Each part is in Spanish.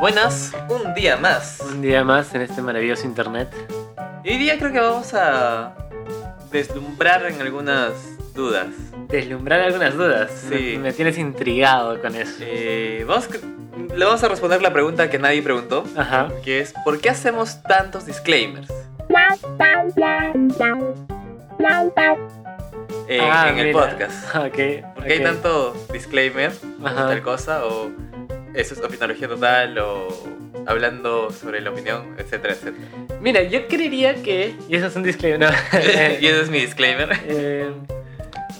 Buenas, un día más. Un día más en este maravilloso internet. Y hoy día creo que vamos a deslumbrar en algunas dudas. Deslumbrar algunas dudas. Sí. Me, me tienes intrigado con eso. Eh, vamos, le vamos a responder la pregunta que nadie preguntó, Ajá. que es ¿por qué hacemos tantos disclaimers en, Ah, en el podcast? ¿Por qué hay tanto disclaimer Ajá. tal cosa? O eso es opinología total o hablando sobre la opinión, etcétera, etcétera. Mira, yo creería que. Y eso es un disclaimer. No. y ese es mi disclaimer. Eh,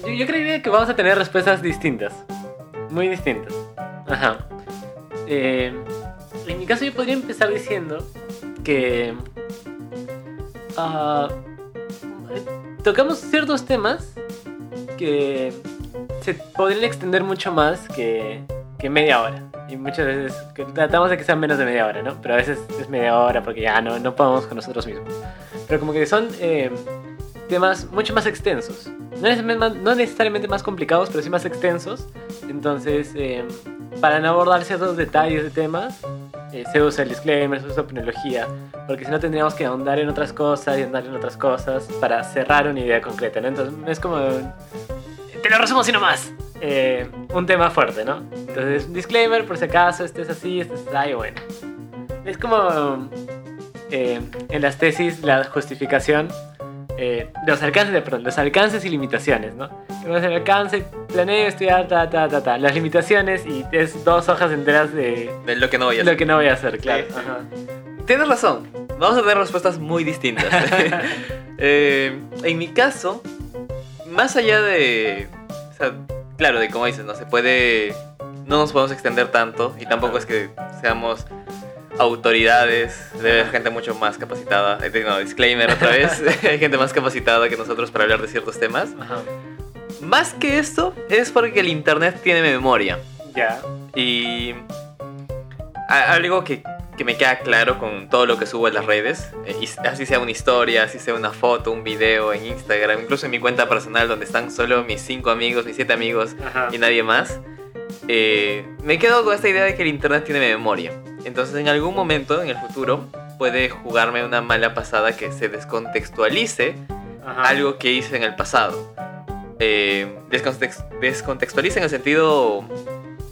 yo, yo creería que vamos a tener respuestas distintas. Muy distintas. Ajá. Eh, en mi caso yo podría empezar diciendo que... ah, tocamos ciertos temas que se podrían extender mucho más que, que media hora. Y muchas veces tratamos de que sean menos de media hora, ¿no? Pero a veces es media hora porque ya no, no podemos con nosotros mismos. Pero como que son eh, temas mucho más extensos. No necesariamente, no necesariamente más complicados, pero sí más extensos. Entonces, eh, para no abordar ciertos detalles de temas, eh, se usa el disclaimer, se usa opiniología, porque si no tendríamos que ahondar en otras cosas y ahondar en otras cosas para cerrar una idea concreta, ¿no? Entonces, es como... Te lo resumo así nomás. Eh, un tema fuerte, ¿no? Entonces, disclaimer, por si acaso, este es así, este es así, bueno. Es como eh, en las tesis la justificación eh, los alcances, perdón, los alcances y limitaciones, ¿no? Tenemos el alcance, planeo estudiar, ta, ta, ta, ta. Las limitaciones y es dos hojas enteras de De lo que no voy a lo hacer. que no voy a hacer, claro. Sí. Ajá. Tienes razón. Vamos a tener respuestas muy distintas. Eh, en mi caso, más allá de. o sea, claro, de como dices, no se puede. No nos podemos extender tanto y tampoco es que seamos autoridades. Debe haber gente mucho más capacitada. Eh, No, disclaimer otra vez. Hay gente más capacitada que nosotros para hablar de ciertos temas. Ajá. Más que esto, es porque el internet tiene memoria. Ya. Y a- algo que, que me queda claro con todo lo que subo en las redes, eh, así sea una historia, así sea una foto, un video en Instagram, incluso en mi cuenta personal donde están solo mis cinco amigos, mis siete amigos Ajá. y nadie más, eh, me quedo con esta idea de que el internet tiene memoria. Entonces en algún momento en el futuro puede jugarme una mala pasada que se descontextualice Ajá. algo que hice en el pasado. Eh, descontext- descontextualice en el sentido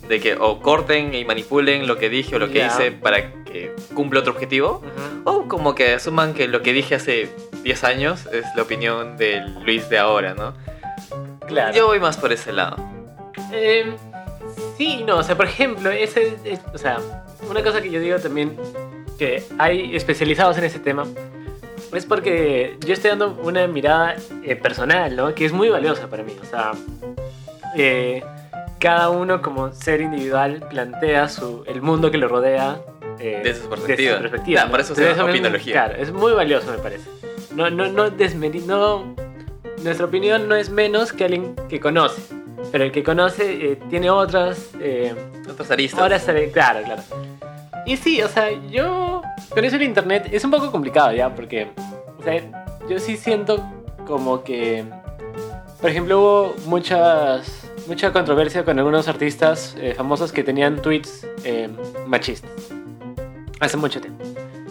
de que o corten y manipulen lo que dije o lo que Ya. hice para que cumpla otro objetivo. Ujú. O como que asuman que lo que dije hace 10 años es la opinión del Luis de ahora, ¿no? Claro. Yo voy más por ese lado. Eh, sí, no, o sea, por ejemplo, ese, es- o sea, una cosa que yo digo también que hay especializados en ese tema es porque yo estoy dando una mirada eh, personal, ¿no? Que es muy valiosa para mí, o sea, eh, cada uno como ser individual plantea su, el mundo que lo rodea eh, Desde su perspectiva. perspectiva, Claro, por eso se llama opinología. Claro, es muy valioso me parece. No, no, no desmeri- no, nuestra opinión no es menos que alguien que conoce. Pero el que conoce eh, tiene otras. Eh, Otras aristas. sale- claro, claro. Y sí, o sea, yo. Con eso el internet es un poco complicado ya, porque. O sea, yo sí siento como que. Por ejemplo, hubo muchas. Mucha controversia con algunos artistas eh, famosos que tenían tweets eh, machistas. Hace mucho tiempo.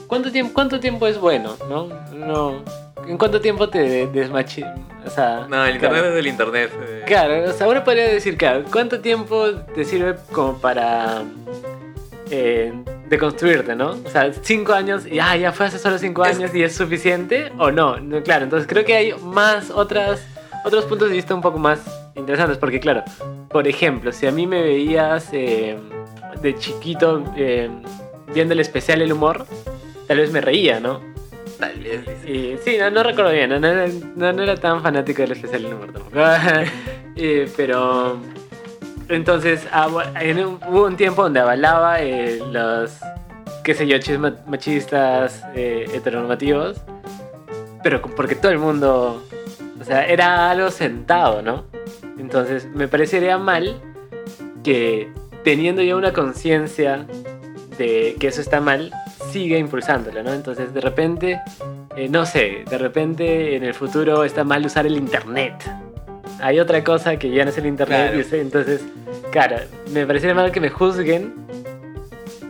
¿Cuánto tiempo, ¿Cuánto tiempo es bueno? ¿No? no ¿En cuánto tiempo te desmachi... O sea, No, el claro. internet es el internet. eh. Claro, o sea, uno podría decir, claro, ¿cuánto tiempo te sirve como para eh, deconstruirte, no? O sea, cinco años y ah, ya fue hace solo cinco Es- años y es suficiente o no? no? Claro, entonces creo que hay más otras, otros puntos de vista un poco más interesantes, porque claro, por ejemplo, si a mí me veías eh, de chiquito eh, viendo el especial El Humor, tal vez me reía, ¿no? Tal vez. Y, sí, no, no recuerdo bien, no, no era- no- era tan fanático del especial del número tampoco. Eh, pero entonces ah, en un- hubo un tiempo donde avalaba los, qué sé yo, machistas heteronormativos, pero porque todo el mundo, o sea, era algo sentado, ¿no? Entonces me parecería mal que teniendo ya una conciencia de que eso está mal, siga impulsándolo, ¿no? Entonces de repente, eh, no sé, de repente en el futuro está mal usar el internet. Hay otra cosa que ya no es el internet, Claro. y entonces, claro, me parecería mal que me juzguen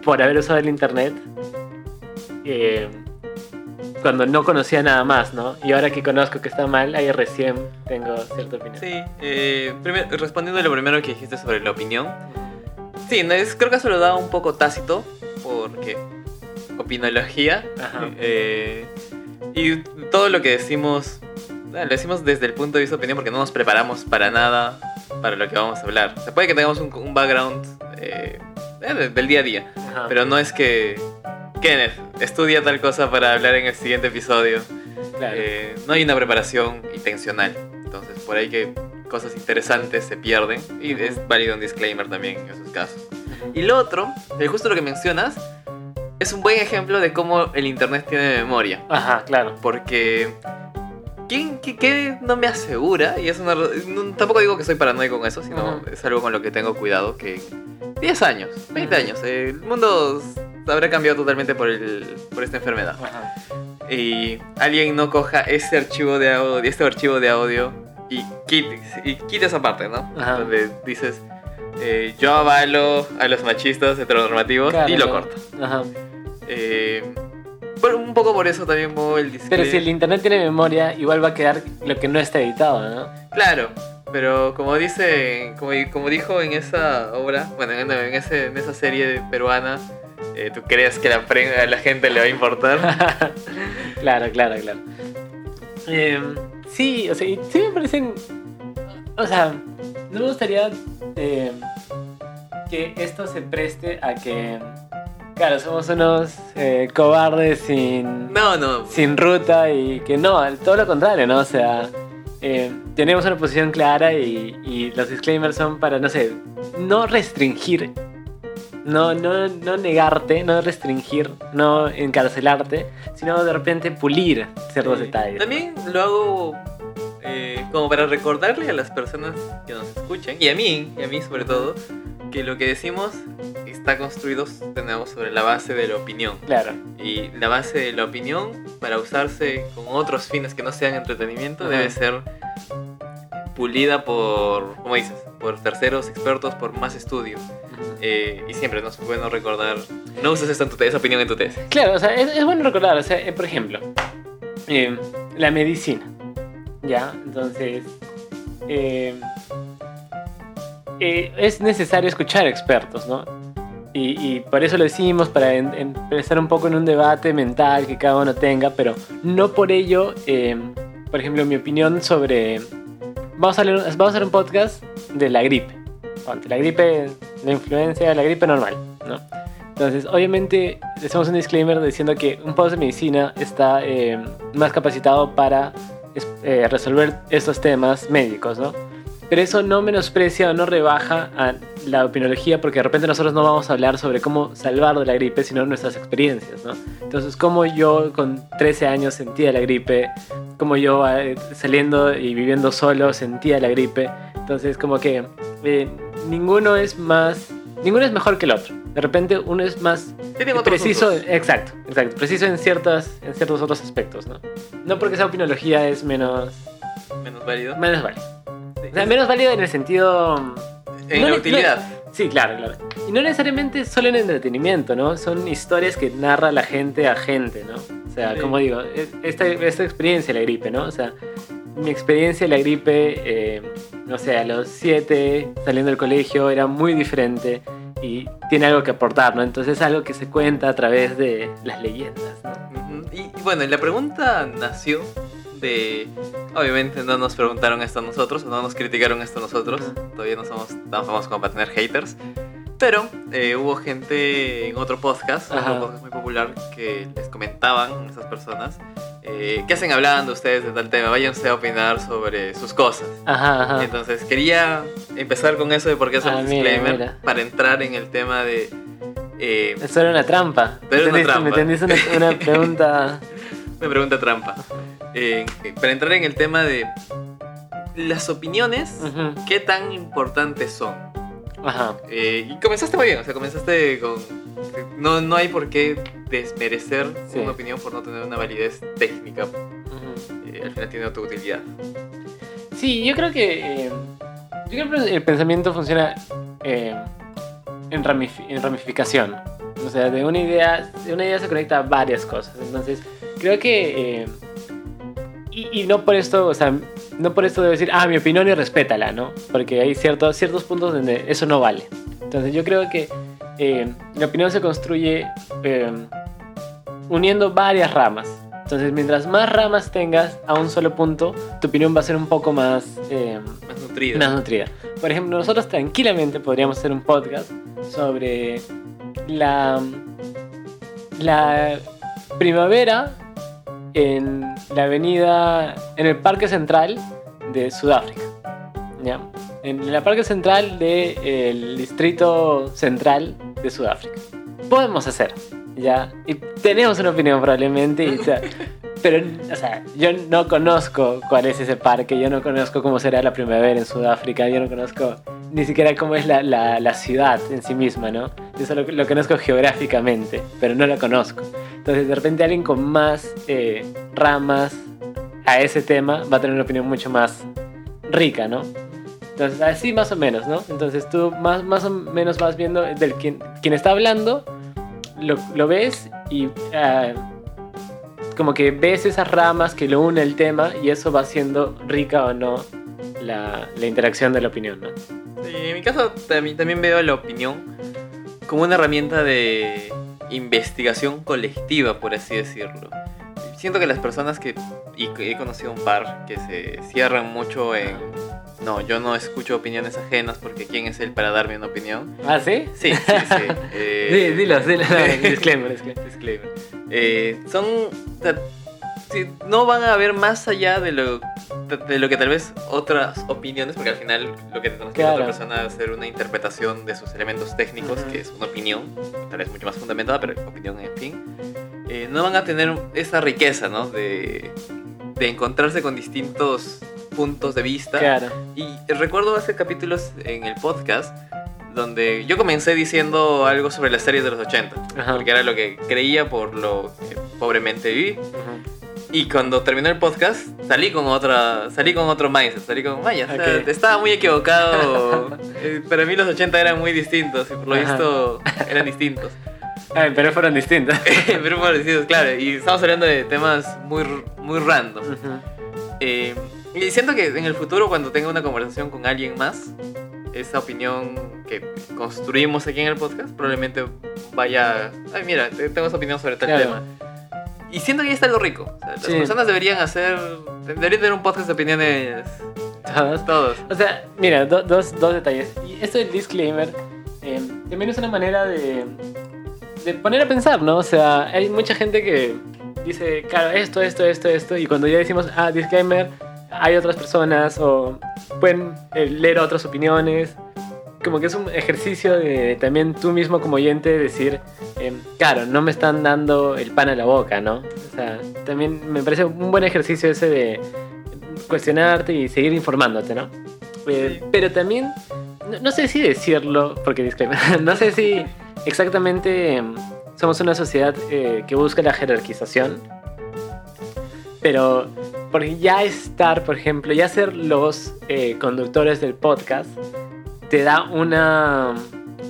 por haber usado el internet eh, cuando no conocía nada más, ¿no? Y ahora que conozco que está mal, ahí recién tengo cierta opinión. Sí, eh, primer- respondiendo a lo primero que dijiste sobre la opinión. Sí, no, es- creo que eso lo da un poco tácito, porque opinología. Ajá. eh, y todo lo que decimos, ah, lo decimos desde el punto de vista de opinión, porque no nos preparamos para nada para lo que vamos a hablar. Se puede que tengamos un, un background eh, eh, de- del día a día, Ajá. pero no es que. Kenneth, estudia tal cosa para hablar en el siguiente episodio. Claro. Eh, no hay una preparación intencional. Entonces, por ahí que cosas interesantes se pierden. Y es válido un disclaimer también en esos casos. Y lo otro, que justo lo que mencionas, es un buen ejemplo de cómo el internet tiene memoria. Ajá, claro. Porque. ¿Quién, qué, qué no me asegura? Y es una, no- tampoco digo que soy paranoico con eso, sino Ujú. es algo con lo que tengo cuidado. Que 10 años, 20 Ujú. años, eh, el mundo habrá cambiado totalmente por, el, por esta enfermedad Ajá. y alguien no coja ese archivo de audio, este archivo de audio y quite, y quite esa parte, ¿no? Ajá. Donde dices, eh, yo avalo a los machistas heteronormativos Claro, y lo claro. corto. Ajá. Eh, un poco por eso también muevo el disclaimer. Pero si el internet tiene memoria, igual va a quedar lo que no está editado, ¿no? Claro, pero como dice, como, como dijo en esa obra, bueno, en, en ese, en esa serie peruana, eh, ¿tú crees que la, pre- a la gente le va a importar? claro, claro, claro. Eh, sí, o sea, sí me parecen. O sea, no me gustaría eh, que esto se preste a que. Claro, somos unos eh, cobardes sin, no, no. sin ruta y que no, todo lo contrario, ¿no? O sea, eh, tenemos una posición clara y, y los disclaimers son para, no sé, no restringir, no, no, no negarte, no restringir, no encarcelarte, sino de repente pulir ciertos Sí. detalles. También lo hago eh, como para recordarle a las personas que nos escuchan, y a mí, y a mí sobre todo, que lo que decimos está construido tenemos sobre la base de la opinión. Claro, Y la base de la opinión, para usarse con otros fines que no sean entretenimiento, Ajá. debe ser pulida por, como dices, por terceros expertos, por más estudio. Eh, y siempre no es bueno recordar, no uses tu- esa opinión en tu tesis. Claro, o sea, es, es bueno recordar, o sea, eh, por ejemplo, eh, la medicina, ¿ya? Entonces, es necesario escuchar expertos, ¿no? Y, y por eso lo decimos, para en- empezar un poco en un debate mental que cada uno tenga, pero no por ello, por ejemplo, mi opinión sobre... Vamos a, hacer un podcast de la gripe. La gripe, la influencia, la gripe normal, ¿no? Entonces, obviamente, hacemos un disclaimer diciendo que un post de medicina está eh, más capacitado para eh, resolver estos temas médicos, ¿no? Pero eso no menosprecia o no rebaja a la opinología porque de repente nosotros no vamos a hablar sobre cómo salvar de la gripe, sino nuestras experiencias, ¿no? Entonces, cómo yo con 13 años sentía la gripe, cómo yo eh, saliendo y viviendo solo sentía la gripe. Entonces, como que eh, ninguno es más, ninguno es mejor que el otro. De repente uno es más otros preciso, exacto, exacto, preciso en ciertas, en ciertos otros aspectos, ¿no? No porque esa opinología es menos, menos válido. menos válida. Sea, menos válida en el sentido en no la utilidad. Sí, claro, claro. Y no necesariamente solo en entretenimiento, ¿no? Son historias que narra la gente a gente, ¿no? O sea, Sí. como digo, e- esta, esta experiencia de la gripe, ¿no? O sea, mi experiencia de la gripe, eh, no sé, a los siete saliendo del colegio era muy diferente y tiene algo que aportar, ¿no? Entonces es algo que se cuenta a través de las leyendas, ¿no? Y, y bueno, la pregunta nació de... Obviamente no nos preguntaron esto a nosotros, no nos criticaron esto a nosotros. Todavía no somos tan famosos como para tener haters. Pero eh, hubo gente en otro podcast, Ajá. otro podcast muy popular, que les comentaban a esas personas, eh, ¿qué hacen hablando ustedes de tal tema? Váyanse a opinar sobre sus cosas. Ajá, ajá. Entonces quería empezar con eso de por qué hacer Ah, un disclaimer mira. para entrar en el tema de... eh, Eso era una trampa. Pero una ¿Me entendiste- trampa. ¿Me entendiste una, una pregunta? Me pregunta trampa. Eh, para entrar en el tema de las opiniones. ¿qué tan importantes son? Ajá. Eh, y comenzaste muy bien, o sea, comenzaste con... No, no hay por qué desmerecer Sí. una opinión por no tener una validez técnica. Eh, al final tiene otra utilidad. Sí, yo creo que. yo creo que el pensamiento funciona en, ramif- en ramificación. O sea, de una idea, de una idea se conecta a varias cosas. Entonces, creo que... eh, y, y no por esto, o sea, no por esto debo decir, ah, mi opinión y respétala, ¿no? Porque hay ciertos, ciertos puntos donde eso no vale. Entonces, yo creo que eh, la opinión se construye eh, uniendo varias ramas. Entonces, mientras más ramas tengas a un solo punto, tu opinión va a ser un poco más... eh, Más nutrido. más nutrida. Por ejemplo, nosotros tranquilamente podríamos hacer un podcast sobre la, la primavera en la avenida, en el Parque Central de Sudáfrica. ¿ya? En la Parque Central del Distrito Central de Sudáfrica. Podemos hacer, ¿ya? Y tenemos una opinión probablemente, y, o sea, pero, o sea, yo no conozco cuál es ese parque, yo no conozco cómo será la primavera en Sudáfrica, yo no conozco ni siquiera cómo es la, la, la ciudad en sí misma, ¿no? Yo solo lo conozco geográficamente, pero no la conozco. Entonces, de repente alguien con más eh, ramas a ese tema va a tener una opinión mucho más rica, ¿no? Entonces, así más o menos, ¿no? Entonces tú más, más o menos vas viendo del quien, quien está hablando, lo, lo ves y ah, como que ves esas ramas que lo une el tema y eso va haciendo rica o no la, la interacción de la opinión, ¿no? Sí, en mi caso también, también veo la opinión como una herramienta de investigación colectiva, por así decirlo. Siento que las personas que, y he conocido un par, que se cierran mucho en... No, yo no escucho opiniones ajenas porque ¿quién es él para darme una opinión? ¿Ah, sí? Sí, sí, sí. eh, dilo, dilo. disclaimer, disclaimer. Disclaimer. Eh, son. o sea, sí, no van a ver más allá de lo, de, lo que tal vez otras opiniones, porque al final lo que nos quiere Claro. otra persona es hacer una interpretación de sus elementos técnicos, Ujú. que es una opinión, tal vez mucho más fundamentada, pero opinión en fin. Eh, no van a tener esa riqueza, ¿no? De, de encontrarse con distintos puntos de vista. Claro. Y recuerdo hace capítulos en el podcast donde yo comencé diciendo algo sobre las series de los 80, Ajá. porque era lo que creía por lo que pobremente viví. Y cuando terminé el podcast, salí con otra, salí con otro mindset, salí con, vaya, o sea, estaba muy equivocado. Eh, Para mí los 80 eran muy distintos y por lo Ajá. visto eran distintos. Ah, pero fueron distintas. Pero fueron distintos, claro. Y estamos hablando de temas muy, muy random. Ujú. Eh, y siento que en el futuro, cuando tenga una conversación con alguien más, esa opinión que construimos aquí en el podcast probablemente vaya. Ay, mira, te- tengo esa opinión sobre tal Claro. tema. Y siento que ahí está lo rico. O sea, las Sí. personas deberían hacer. Deberían tener un podcast de opiniones. Todas. Todos. O sea, mira, do- dos, dos detalles. Y esto del disclaimer eh, también es una manera de, de poner a pensar, ¿no? O sea, hay mucha gente que dice, claro, esto, esto, esto, esto, y cuando ya decimos, ah, disclaimer, hay otras personas o pueden eh, leer otras opiniones. Como que es un ejercicio de también tú mismo como oyente decir, eh, claro, no me están dando el pan a la boca, ¿no? O sea, también me parece un buen ejercicio ese de cuestionarte y seguir informándote, ¿no? Eh. Pero también, no, no sé si decirlo, porque disclaimer, no sé si exactamente em, somos una sociedad eh, que busca la jerarquización, pero porque ya estar, por ejemplo, ya ser los eh, conductores del podcast, te da una,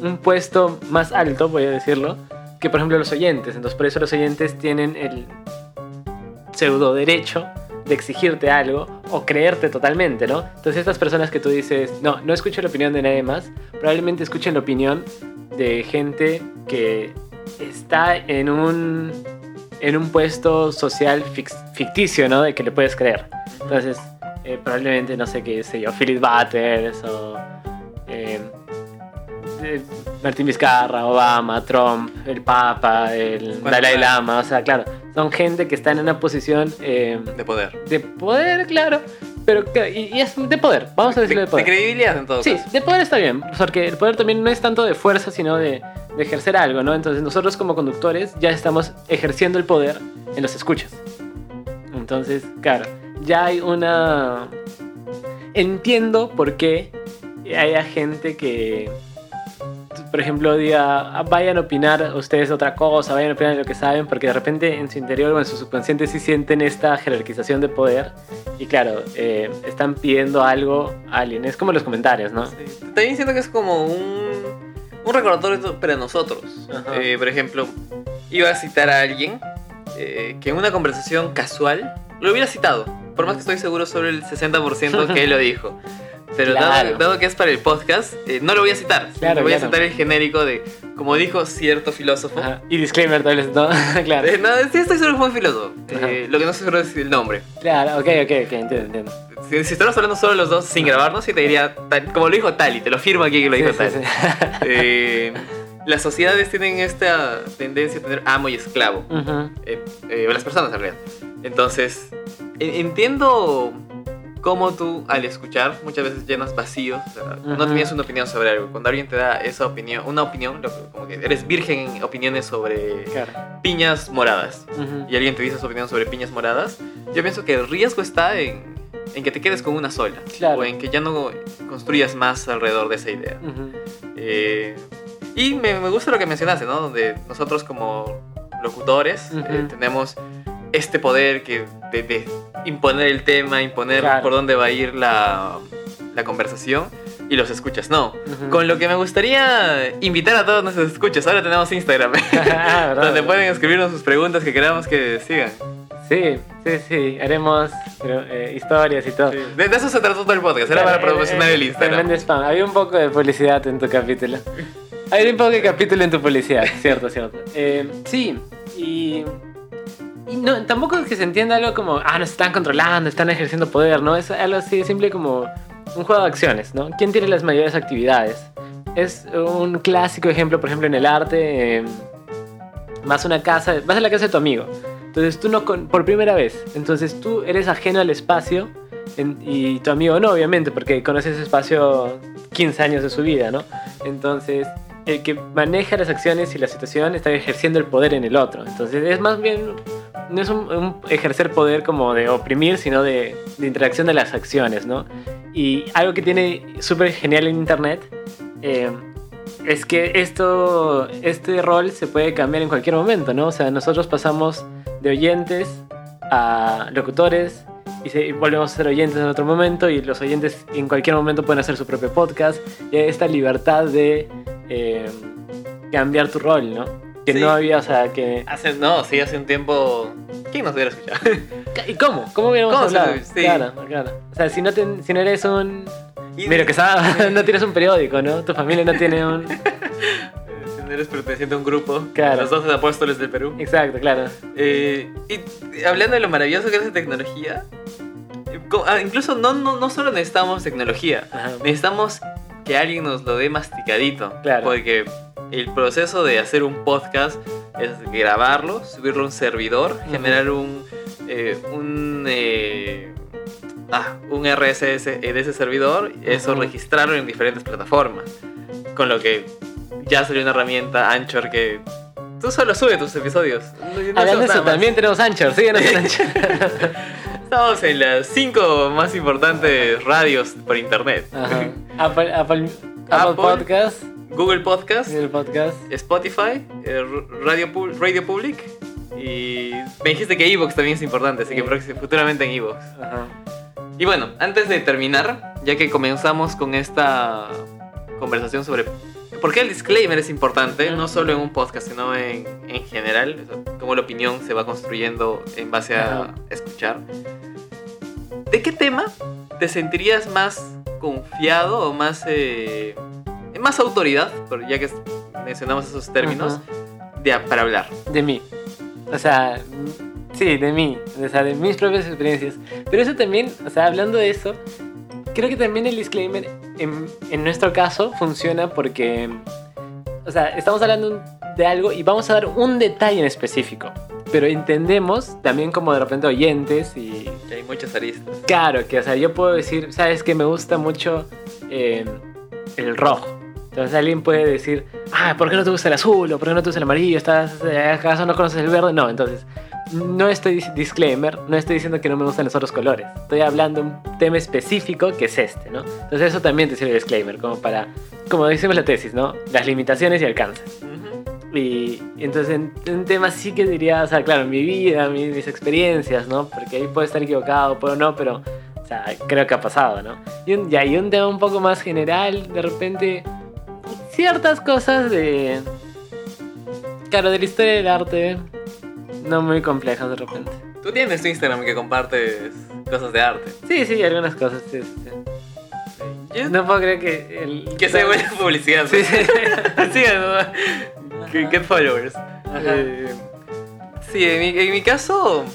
un puesto más alto, voy a decirlo, que por ejemplo los oyentes. Entonces por eso los oyentes tienen el pseudo derecho de exigirte algo o creerte totalmente, ¿no? Entonces estas personas que tú dices, no, no escucho la opinión de nadie más, probablemente escuchen la opinión de gente que está en un, en un puesto social ficticio, ¿no? De que le puedes creer. Entonces, eh, probablemente, no sé qué sé yo, Philip Butters o eh, eh, Martín Vizcarra, Obama, Trump, el Papa, el Dalai. Lama, o sea, claro, son gente que está en una posición eh, De poder. de poder, claro, pero que- y, y es de poder, vamos a decirlo de De, poder. credibilidad en todo Sí, caso. de poder está bien, porque el poder también no es tanto de fuerza, sino de, de ejercer algo, ¿no? Entonces nosotros como conductores ya estamos ejerciendo el poder en los escuchas. Entonces, claro, ya hay una... Entiendo por qué haya gente que, por ejemplo, diga, "Ah, vayan a opinar ustedes otra cosa, vayan a opinar de lo que saben, porque de repente en su interior o en su subconsciente sí sienten esta jerarquización de poder y claro, eh, están pidiendo algo a alguien. Es como los comentarios, ¿no? Sí. También siento que es como un, un recordatorio para nosotros. Eh, por ejemplo, iba a citar a alguien eh, que en una conversación casual lo hubiera citado, por más que estoy seguro sobre el 60% que él lo dijo. Pero dado- Claro. dado, que es para el podcast, eh, no lo voy a citar. Claro, voy a claro. citar el genérico de, como dijo cierto filósofo. Ajá. Y disclaimer tal vez, ¿no? claro. Eh, no, sí estoy seguro que fue un filósofo. Eh, lo que no estoy seguro es el nombre. Claro, ok, ok, ok, entiendo, entiendo. Si, si estamos hablando solo los dos sin grabarnos, sí te diría, tal- como lo dijo Tali, te lo firmo aquí que lo dijo Sí, Tali. sí, sí. Eh, las sociedades tienen esta tendencia a tener amo y esclavo. Ujú. Eh, eh, las personas en realidad. Entonces, en- entiendo cómo tú al escuchar muchas veces llenas vacíos, o sea, no tenías una opinión sobre algo. Cuando alguien te da esa opinión, una opinión, como que eres virgen en opiniones sobre Claro. piñas moradas, y alguien te dice su opinión sobre piñas moradas, yo pienso que el riesgo está en, en que te quedes con una sola, Claro. o en que ya no construyas más alrededor de esa idea. Eh, y me, me gusta lo que mencionaste, ¿no? Donde nosotros como locutores eh, tenemos este poder que de, de imponer el tema, imponer Claro. por dónde va a ir la, la conversación y los escuchas no. Ujú. Con lo que me gustaría invitar a todos nuestros escuchas, ahora tenemos Instagram, Ah, ¿verdad? donde pueden escribirnos sus preguntas que queramos que sigan. Sí, sí, sí, haremos pero, eh, historias y todo. De, de eso se trató todo el podcast, era para Claro, promocionar eh, el eh, Instagram. spam. Había un poco de publicidad en tu capítulo. Había un poco de capítulo en tu publicidad, cierto, cierto. Eh, sí, y, no, tampoco es que se entienda algo como, ah, nos están controlando, están ejerciendo poder, ¿no? Es algo así, simple como un juego de acciones, ¿no? ¿Quién tiene las mayores actividades? Es un clásico ejemplo, por ejemplo, en el arte. eh, vas a una casa, vas a la casa de tu amigo. Entonces tú no, con- por primera vez, entonces tú eres ajeno al espacio y tu amigo no, obviamente, porque conoces ese espacio 15 años de su vida, ¿no? Entonces, el que maneja las acciones y la situación está ejerciendo el poder en el otro. Entonces, es más bien, no es un, ejercer poder como de oprimir, sino de, interacción de las acciones, ¿no? Y algo que tiene súper genial en Internet eh, es que esto, este rol se puede cambiar en cualquier momento, ¿no? O sea, nosotros pasamos de oyentes a locutores y, volvemos a ser oyentes en otro momento y los oyentes en cualquier momento pueden hacer su propio podcast y esta libertad de eh, cambiar tu rol, ¿no? Que Sí. no había, o sea, que... Hace, no, sí, hace un tiempo... ¿Quién nos hubiera escuchado? ¿Y cómo? ¿Cómo hubiéramos ¿Cómo hablado? sí. Claro, claro. O sea, si no, te- si no eres un... Mira, que sabes, no tienes un periódico, ¿no? Tu familia no tiene un... Si no eres perteneciente a un grupo, Claro. los 12 apóstoles del Perú. Exacto, claro. Eh, y hablando de lo maravilloso que es la tecnología, eh, ah, incluso no, no, no solo necesitamos tecnología, Ajá. necesitamos que alguien nos lo dé masticadito. Claro. Porque el proceso de hacer un podcast es grabarlo, subirlo a un servidor, generar un, eh, un, eh, ah, un RSS de ese servidor, eso registrarlo en diferentes plataformas. Con lo que ya salió una herramienta Anchor que tú solo sube tus episodios. No- Hablando de eso, más. también tenemos Anchor, síguenos en Anchor. Estamos en las cinco más importantes radios por internet. Ajá. Apple, Apple, Apple. Podcast, Google Podcast, el podcast. Spotify, eh, Radio, Radio Public y me dijiste que Evox también es importante, así Sí. que futuramente en Evox. Y bueno, antes de terminar, ya que comenzamos con esta conversación sobre por qué el disclaimer es importante, no solo en un podcast, sino en, en general, o sea, cómo la opinión se va construyendo en base a Ajá. escuchar. ¿De qué tema te sentirías más confiado o más, eh, más autoridad, ya que mencionamos esos términos, de, para hablar? De mí. O sea, sí, de mí. O sea, de mis propias experiencias. Pero eso también, o sea, hablando de eso, creo que también el disclaimer en, en nuestro caso funciona porque, o sea, estamos hablando de algo y vamos a dar un detalle en específico. Pero entendemos también como de repente oyentes y Que hay muchas aristas. Claro, que o sea, yo puedo decir, sabes que me gusta mucho eh, el rojo. Entonces alguien puede decir, ah, ¿por qué no te gusta el azul? ¿O por qué no te gusta el amarillo? ¿Estás, eh, ¿Acaso no conoces el verde? No, entonces, no estoy, disclaimer, no estoy diciendo que no me gustan los otros colores. Estoy hablando de un tema específico que es este, ¿no? Entonces eso también te sirve de disclaimer, como para, como decimos la tesis, ¿no? Las limitaciones y alcances. Y entonces en un tema sí que diría, o sea, claro, mi vida, mi- mis, experiencias, ¿no? Porque ahí puedo estar equivocado, puedo no, pero, o sea, creo que ha pasado, ¿no? Y un, ya, y un tema un poco más general, de repente, ciertas cosas de. Claro, de la historia del arte. No muy complejas de repente. Tú tienes tu Instagram que compartes cosas de arte. Sí, sí, algunas cosas, sí, sí. Yo- No puedo creer que el. Que sea buena publicidad. Sí, sí. Síganos. Que Get followers. Eh, sí, en mi, en mi caso.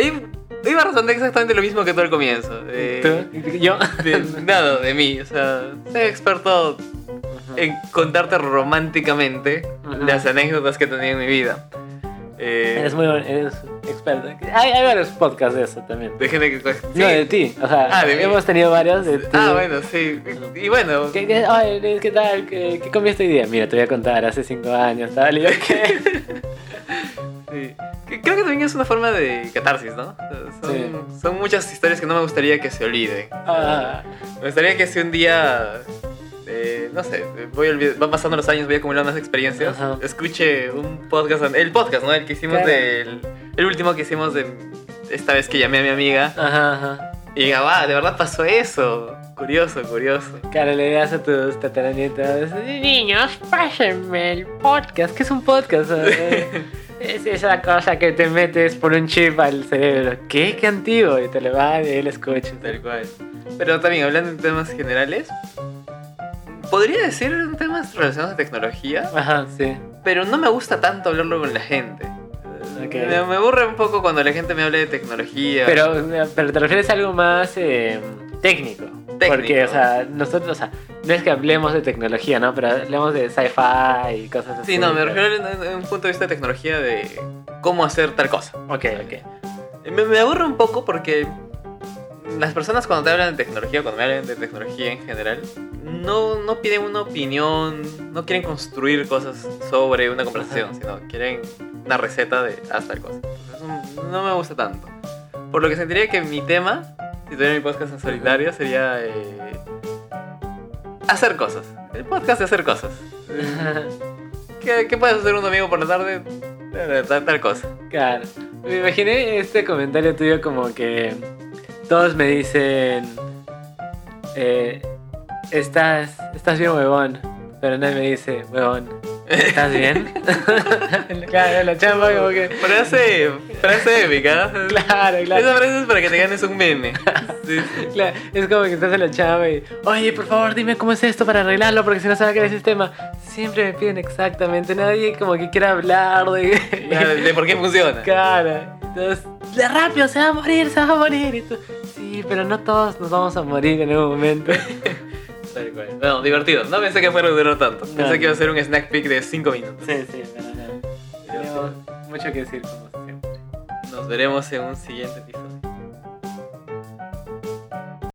i- Iba a responder exactamente lo mismo que tú al comienzo. Eh, ¿Tú? ¿Yo? de, nada, de mí. O sea, soy experto en contarte románticamente Ajá. las anécdotas que he tenido en mi vida. Eh, Eres muy eres experto. Hay, hay varios podcasts de eso también. de gente que. No, de ti. O sea, Ah, de mí. hemos tenido varios de ti. Ah, bueno, sí. Y, bueno, ¿Qué, qué, ay, ¿qué tal? ¿Qué, ¿Qué comiste hoy día? Mira, te voy a contar, hace cinco años, tal. Y yo, ¿qué? Sí. Creo que también es una forma de catarsis, ¿no? Son, Sí. son muchas historias que no me gustaría que se olviden. Ah, Me gustaría que si un día, eh, no sé, voy van pasando los años, voy acumulando más experiencias, Ajá. escuche un podcast, el podcast, ¿no? El que hicimos Claro. del... El último que hicimos de esta vez que llamé a mi amiga ajá, ajá. y diga, va, de verdad pasó eso. Curioso, curioso. Claro, le das a tus tataranietas, niños, pásenme el podcast. ¿Qué es un podcast? Es esa cosa que te metes por un chip al cerebro. ¿Qué? ¿Qué antiguo? Y te lo van y él escucha. Tal cual. Pero también hablando en temas generales, podría decir temas relacionados a tecnología, Ajá, sí. pero no me gusta tanto hablarlo con la gente. Ok. Me, me aburre un poco cuando la gente me habla de tecnología. Pero, pero te refieres a algo más eh, técnico. Porque, o sea, nosotros, o sea, no es que hablemos de tecnología, ¿no? Pero hablemos de sci-fi y cosas así. Sí, no, me refiero en un punto de vista de tecnología de cómo hacer tal cosa. Ok, ok. Me, me aburre un poco porque las personas cuando te hablan de tecnología, cuando me hablan de tecnología en general, no, no piden una opinión, no quieren construir cosas sobre una conversación, Ajá. sino quieren una receta de haz tal cosa. Entonces, no- me gusta tanto. Por lo que sentiría que mi tema, si tuviera mi podcast en solitario, sería eh, hacer cosas. El podcast de hacer cosas. ¿Qué, qué puedes hacer un domingo por la tarde? Eh, Tal, tal cosa. Claro. Me imaginé este comentario tuyo como que todos me dicen, eh, estás, estás bien huevón, pero nadie me dice, huevón, ¿estás bien? claro, la chamba como que... Frase, frase épica. Claro, Esa claro. frase es para que te ganes un meme. Sí, sí. Claro, es como que estás en la chamba y, oye, por favor, dime cómo es esto para arreglarlo, porque si no se va a caer el sistema. Siempre me piden exactamente, nadie como que quiera hablar de... Claro, De por qué funciona. Cara, entonces, de rápido, se va a morir, se va a morir. Y tú, sí, pero no todos nos vamos a morir en un momento. Bueno, divertido. No pensé que fuera a durar tanto. No. Pensé que iba a ser un snack peek de 5 minutos. Sí, sí, pero no. Tenemos mucho que decir como siempre. Nos veremos en un siguiente episodio.